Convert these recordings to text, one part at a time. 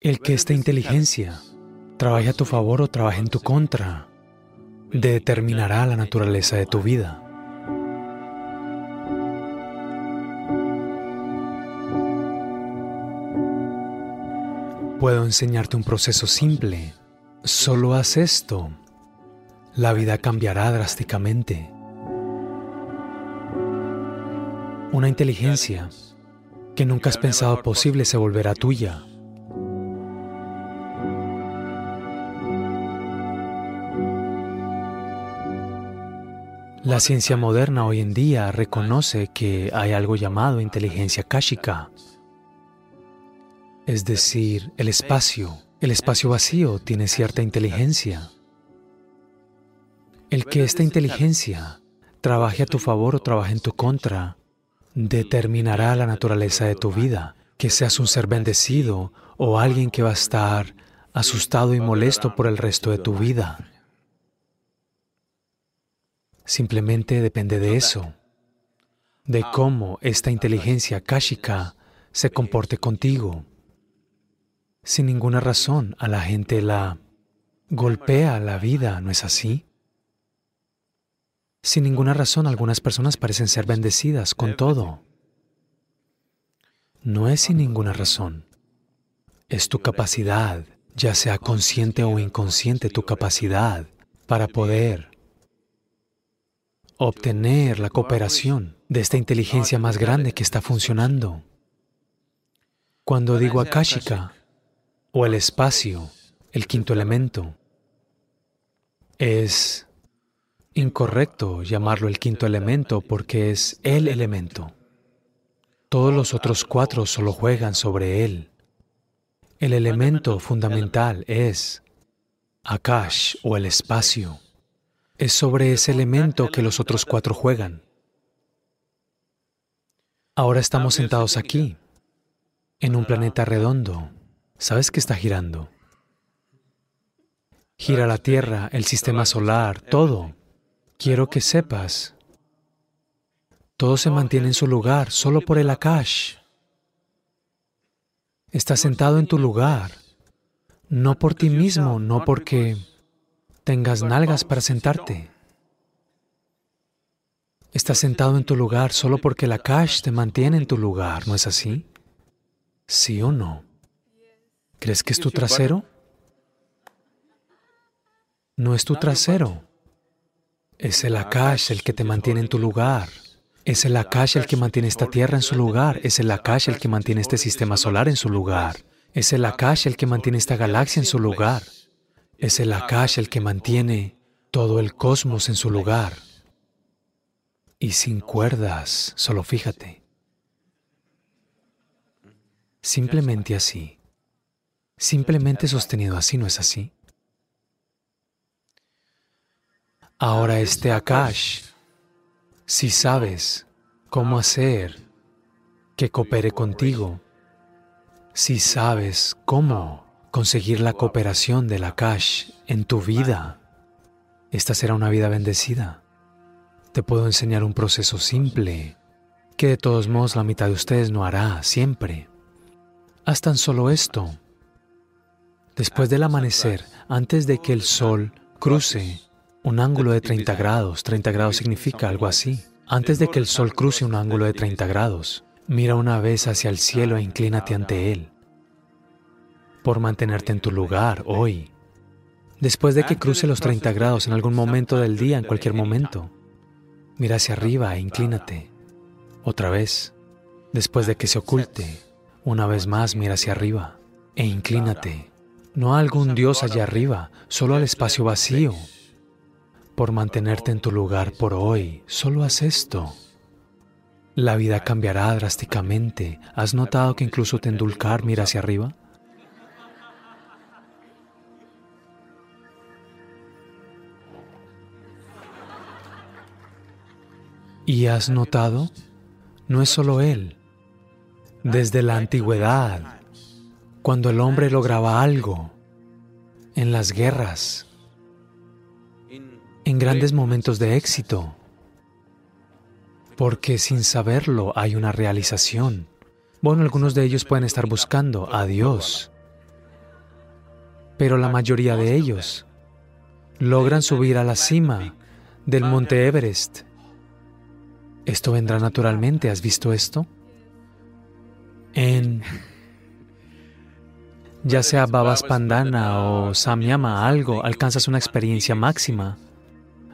El que esta inteligencia trabaje a tu favor o trabaje en tu contra determinará la naturaleza de tu vida. Puedo enseñarte un proceso simple. Solo haz esto. La vida cambiará drásticamente. Una inteligencia que nunca has pensado posible se volverá tuya. La ciencia moderna hoy en día reconoce que hay algo llamado inteligencia kashika, es decir, el espacio. El espacio vacío tiene cierta inteligencia. El que esta inteligencia trabaje a tu favor o trabaje en tu contra determinará la naturaleza de tu vida, que seas un ser bendecido o alguien que va a estar asustado y molesto por el resto de tu vida. Simplemente depende de eso, de cómo esta inteligencia kashika se comporte contigo sin ninguna razón. A la gente la golpea la vida, ¿no es así? Sin ninguna razón, algunas personas parecen ser bendecidas con todo. No es sin ninguna razón. Es tu capacidad, ya sea consciente o inconsciente, tu capacidad para poder obtener la cooperación de esta inteligencia más grande que está funcionando. Cuando digo akashika, o el espacio, el quinto elemento. Es incorrecto llamarlo el quinto elemento porque es el elemento. Todos los otros cuatro solo juegan sobre él. El elemento fundamental es Akash o el espacio. Es sobre ese elemento que los otros cuatro juegan. Ahora estamos sentados aquí, en un planeta redondo, ¿Sabes que está girando? Gira la Tierra, el sistema solar, todo. Quiero que sepas. Todo se mantiene en su lugar solo por el Akash. Estás sentado en tu lugar, no por ti mismo, no porque tengas nalgas para sentarte. Estás sentado en tu lugar solo porque el Akash te mantiene en tu lugar, ¿no es así? ¿Sí o no? ¿Crees que es tu trasero? No es tu trasero. Es el Akash el que te mantiene en tu lugar. Es el Akash el que mantiene esta tierra en su lugar. Es el Akash el que mantiene este sistema solar en su lugar. Es el Akash el que mantiene esta galaxia en su lugar. Es el Akash el que mantiene todo el cosmos en su lugar. Y sin cuerdas, solo fíjate. Simplemente así simplemente sostenido así, ¿no es así? Ahora este Akash, si sabes cómo hacer que coopere contigo, si sabes cómo conseguir la cooperación del Akash en tu vida, esta será una vida bendecida. Te puedo enseñar un proceso simple que de todos modos la mitad de ustedes no hará siempre. Haz tan solo esto Después del amanecer, antes de que el sol cruce un ángulo de 30 grados, 30 grados significa algo así, antes de que el sol cruce un ángulo de 30 grados, mira una vez hacia el cielo e inclínate ante él, por mantenerte en tu lugar hoy. Después de que cruce los 30 grados en algún momento del día, en cualquier momento, mira hacia arriba e inclínate. Otra vez. Después de que se oculte, una vez más mira hacia arriba e inclínate no a algún Dios allá arriba, solo al espacio vacío. Por mantenerte en tu lugar por hoy, solo haz esto. La vida cambiará drásticamente. ¿Has notado que incluso Tendulkar mira hacia arriba? ¿Y has notado? No es solo él. Desde la antigüedad, cuando el hombre lograba algo, en las guerras, en grandes momentos de éxito, porque sin saberlo hay una realización. Bueno, algunos de ellos pueden estar buscando a Dios, pero la mayoría de ellos logran subir a la cima del monte Everest. Esto vendrá naturalmente, ¿has visto esto? En ya sea Babas Pandana o Samyama, algo, alcanzas una experiencia máxima.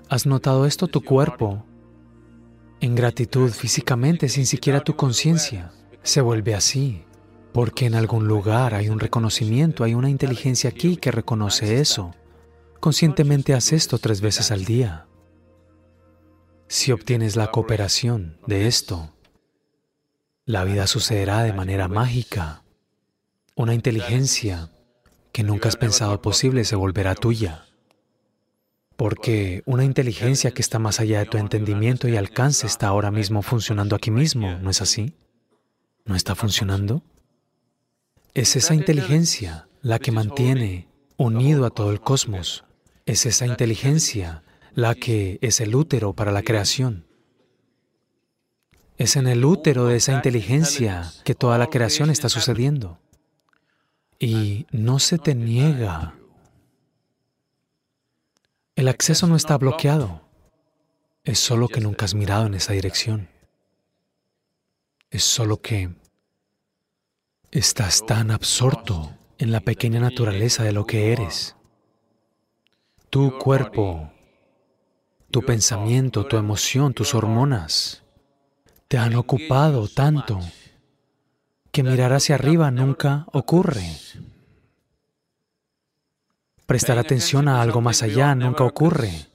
¿Has notado esto? Tu cuerpo, en gratitud físicamente, sin siquiera tu conciencia, se vuelve así, porque en algún lugar hay un reconocimiento, hay una inteligencia aquí que reconoce eso. Conscientemente haz esto tres veces al día. Si obtienes la cooperación de esto, la vida sucederá de manera mágica. Una inteligencia que nunca has pensado posible se volverá tuya. Porque una inteligencia que está más allá de tu entendimiento y alcance está ahora mismo funcionando aquí mismo, ¿no es así? ¿No está funcionando? Es esa inteligencia la que mantiene unido a todo el cosmos. Es esa inteligencia la que es el útero para la creación. Es en el útero de esa inteligencia que toda la creación está sucediendo y no se te niega. El acceso no está bloqueado, es solo que nunca has mirado en esa dirección. Es solo que estás tan absorto en la pequeña naturaleza de lo que eres. Tu cuerpo, tu pensamiento, tu emoción, tus hormonas te han ocupado tanto que mirar hacia arriba nunca ocurre. Prestar atención a algo más allá nunca ocurre,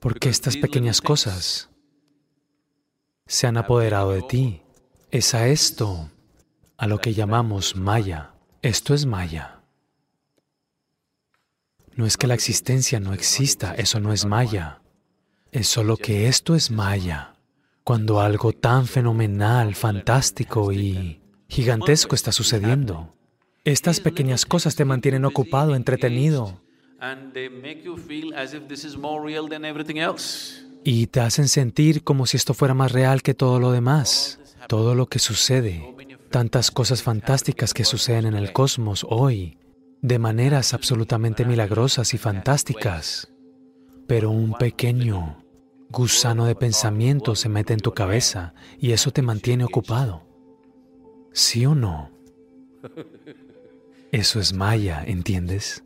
porque estas pequeñas cosas se han apoderado de ti. Es a esto a lo que llamamos Maya. Esto es Maya. No es que la existencia no exista, eso no es Maya. Es solo que esto es Maya. Cuando algo tan fenomenal, fantástico y gigantesco está sucediendo. Estas pequeñas cosas te mantienen ocupado, entretenido. Y te hacen sentir como si esto fuera más real que todo lo demás. Todo lo que sucede, tantas cosas fantásticas que suceden en el cosmos hoy, de maneras absolutamente milagrosas y fantásticas. Pero un pequeño gusano de pensamiento se mete en tu cabeza y eso te mantiene ocupado. ¿Sí o no? Eso es Maya, ¿entiendes?